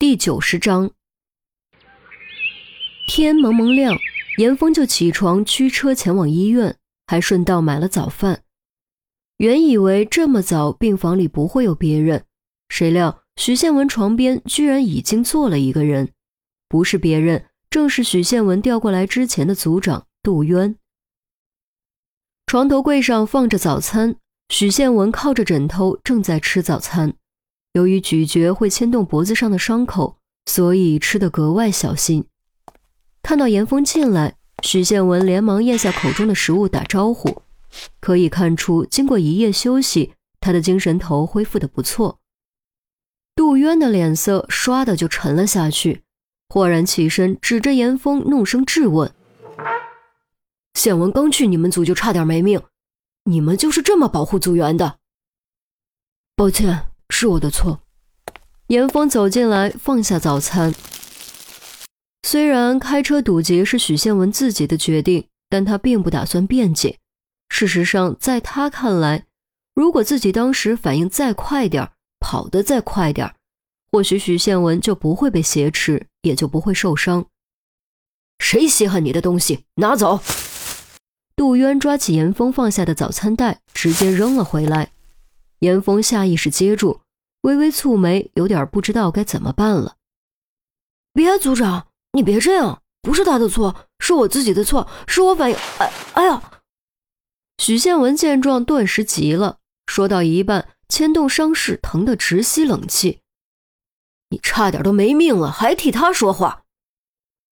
第九十章，天蒙蒙亮，严峰就起床驱车前往医院，还顺道买了早饭。原以为这么早病房里不会有别人，谁料许宪文床边居然已经坐了一个人，不是别人，正是许宪文调过来之前的组长杜渊。床头柜上放着早餐，许宪文靠着枕头正在吃早餐。由于咀嚼会牵动脖子上的伤口，所以吃得格外小心。看到严峰进来，许宪文连忙咽下口中的食物，打招呼。可以看出，经过一夜休息，他的精神头恢复得不错。杜渊的脸色唰的就沉了下去，豁然起身，指着严峰，怒声质问：“宪文刚去你们组就差点没命，你们就是这么保护组员的？”抱歉。是我的错。严峰走进来，放下早餐。虽然开车堵截是许宪文自己的决定，但他并不打算辩解。事实上，在他看来，如果自己当时反应再快点儿跑得再快点儿或许许宪文就不会被挟持，也就不会受伤。谁稀罕你的东西？拿走！杜渊抓起严峰放下的早餐袋，直接扔了回来。严峰下意识接住，微微蹙眉，有点不知道该怎么办了。别，组长，你别这样，不是他的错，是我自己的错，是我反应……哎，哎呀！许宪文见状，顿时急了，说到一半，牵动伤势，疼得直吸冷气。你差点都没命了，还替他说话！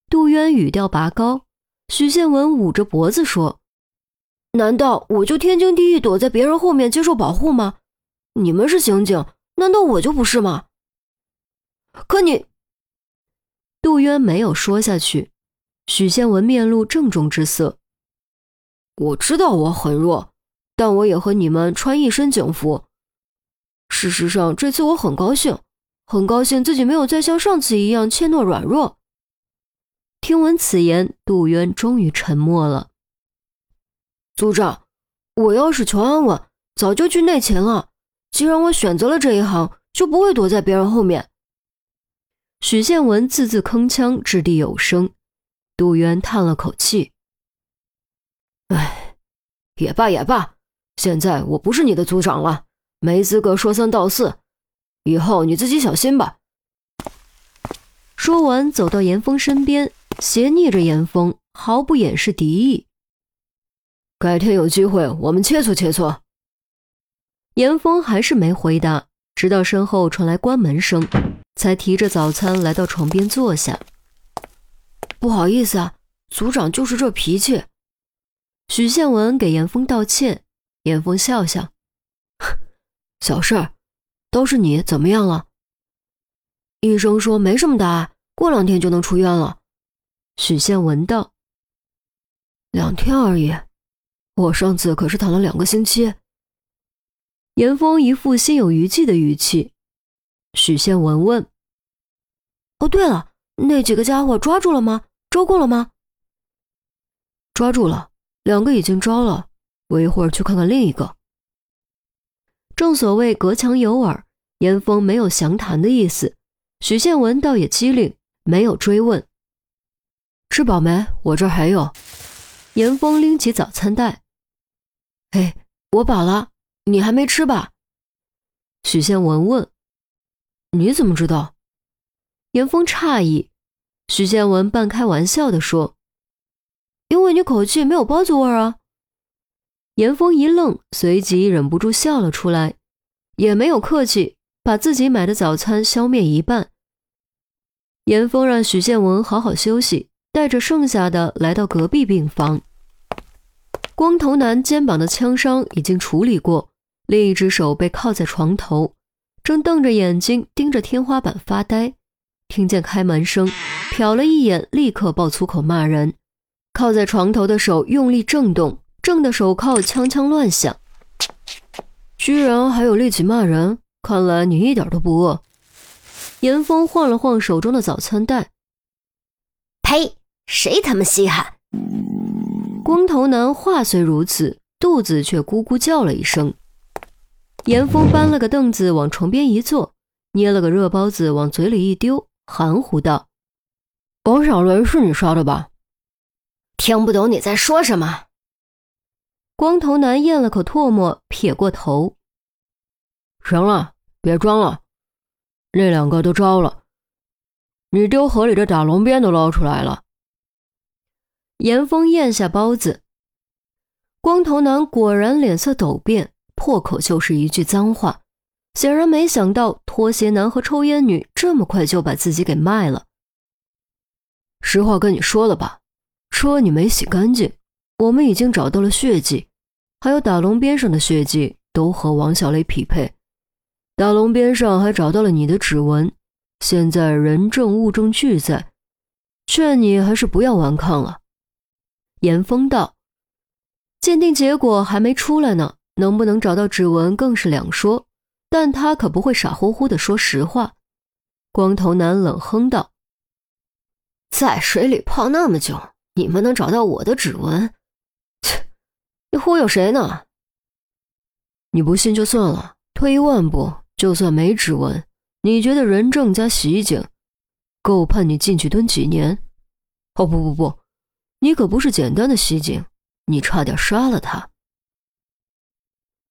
杜渊语调拔高。许宪文捂着脖子说：“难道我就天经地义躲在别人后面接受保护吗？”你们是刑警，难道我就不是吗？可你，杜渊没有说下去。许宪文面露郑重之色。我知道我很弱，但我也和你们穿一身警服。事实上，这次我很高兴，很高兴自己没有再像上次一样怯懦软弱。听闻此言，杜渊终于沉默了。组长，我要是求安稳，早就去内勤了。既然我选择了这一行，就不会躲在别人后面。许宪文字字铿锵，掷地有声。杜渊叹了口气：“哎，也罢也罢，现在我不是你的组长了，没资格说三道四。以后你自己小心吧。”说完，走到严峰身边，斜睨着严峰，毫不掩饰敌意：“改天有机会，我们切磋切磋。”严峰还是没回答，直到身后传来关门声，才提着早餐来到床边坐下。不好意思啊，组长就是这脾气。许宪文给严峰道歉，严峰笑笑：“ 小事儿，都是你怎么样了？”医生说没什么大碍，过两天就能出院了。许宪文道：“两天而已，我上次可是躺了两个星期。”严峰一副心有余悸的语气。许宪文问：“哦，对了，那几个家伙抓住了吗？招供了吗？”“抓住了，两个已经招了。我一会儿去看看另一个。”正所谓隔墙有耳，严峰没有详谈的意思。许宪文倒也机灵，没有追问。“吃饱没？我这儿还有。”严峰拎起早餐袋。“哎，我饱了。”你还没吃吧？许宪文问。你怎么知道？严峰诧异。许宪文半开玩笑的说：“因为你口气没有包子味儿啊。”严峰一愣，随即忍不住笑了出来，也没有客气，把自己买的早餐消灭一半。严峰让许建文好好休息，带着剩下的来到隔壁病房。光头男肩膀的枪伤已经处理过。另一只手被靠在床头，正瞪着眼睛盯着天花板发呆。听见开门声，瞟了一眼，立刻爆粗口骂人。靠在床头的手用力震动，震的手铐锵锵乱响。居然还有力气骂人，看来你一点都不饿。严峰晃了晃手中的早餐袋，呸！谁他妈稀罕？光头男话虽如此，肚子却咕咕叫了一声。严峰搬了个凳子往床边一坐，捏了个热包子往嘴里一丢，含糊道：“王小雷是你杀的吧？”听不懂你在说什么。光头男咽了口唾沫，撇过头：“行了，别装了，那两个都招了。你丢河里的打龙鞭都捞出来了。”严峰咽下包子，光头男果然脸色陡变，破口就是一句脏话。显然没想到拖鞋男和抽烟女这么快就把自己给卖了。实话跟你说了吧，车你没洗干净，我们已经找到了血迹，还有打龙边上的血迹都和王小雷匹配，打龙边上还找到了你的指纹。现在人证物证俱在，劝你还是不要顽抗了。严峰道：“鉴定结果还没出来呢，能不能找到指纹更是两说。”但他可不会傻乎乎的说实话。光头男冷哼道：“在水里泡那么久，你们能找到我的指纹？切，你忽悠谁呢？你不信就算了，退一万步，就算没指纹，你觉得人证加袭警够判你进去蹲几年？哦不不不，你可不是简单的袭警，你差点杀了他。”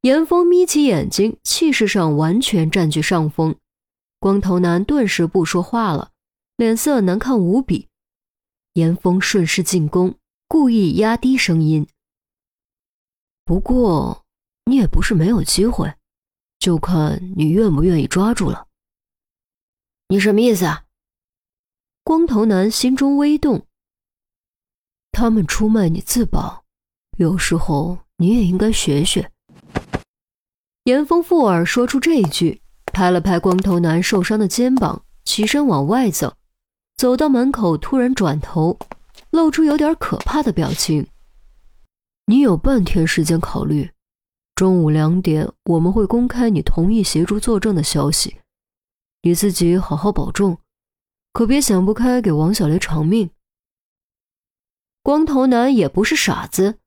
严峰眯起眼睛，气势上完全占据上风。光头男顿时不说话了，脸色难看无比。严峰顺势进攻，故意压低声音：“不过你也不是没有机会，就看你愿不愿意抓住了。”你什么意思啊？光头男心中微动。他们出卖你自保，有时候你也应该学学。严峰附耳说出这一句，拍了拍光头男受伤的肩膀，起身往外走。走到门口，突然转头，露出有点可怕的表情。你有半天时间考虑，中午两点我们会公开你同意协助作证的消息。你自己好好保重，可别想不开给王小雷偿命。光头男也不是傻子，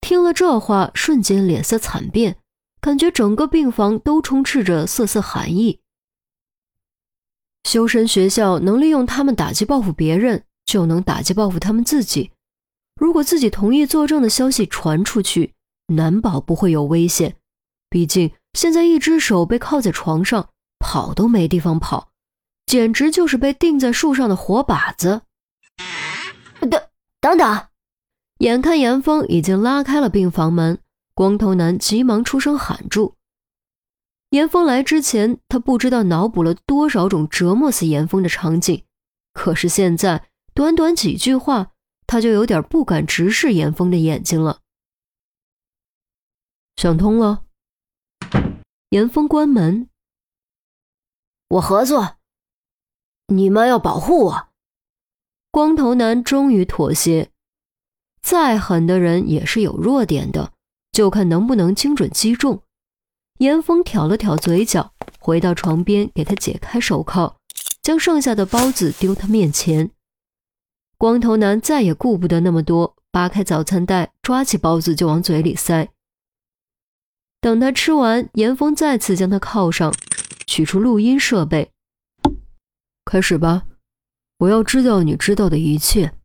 听了这话，瞬间脸色惨变。感觉整个病房都充斥着瑟瑟寒意。修身学校能利用他们打击报复别人，就能打击报复他们自己。如果自己同意作证的消息传出去，难保不会有危险。毕竟现在一只手被铐在床上，跑都没地方跑，简直就是被钉在树上的活靶子。等等等，眼看严峰已经拉开了病房门。光头男急忙出声喊住。严峰来之前，他不知道脑补了多少种折磨死严峰的场景，可是现在短短几句话，他就有点不敢直视严峰的眼睛了。想通了。严峰关门。我合作，你们要保护我。光头男终于妥协。再狠的人也是有弱点的。就看能不能精准击中。严峰挑了挑嘴角，回到床边，给他解开手铐，将剩下的包子丢他面前。光头男再也顾不得那么多，扒开早餐袋，抓起包子就往嘴里塞。等他吃完，严峰再次将他铐上，取出录音设备，开始吧，我要知道你知道的一切。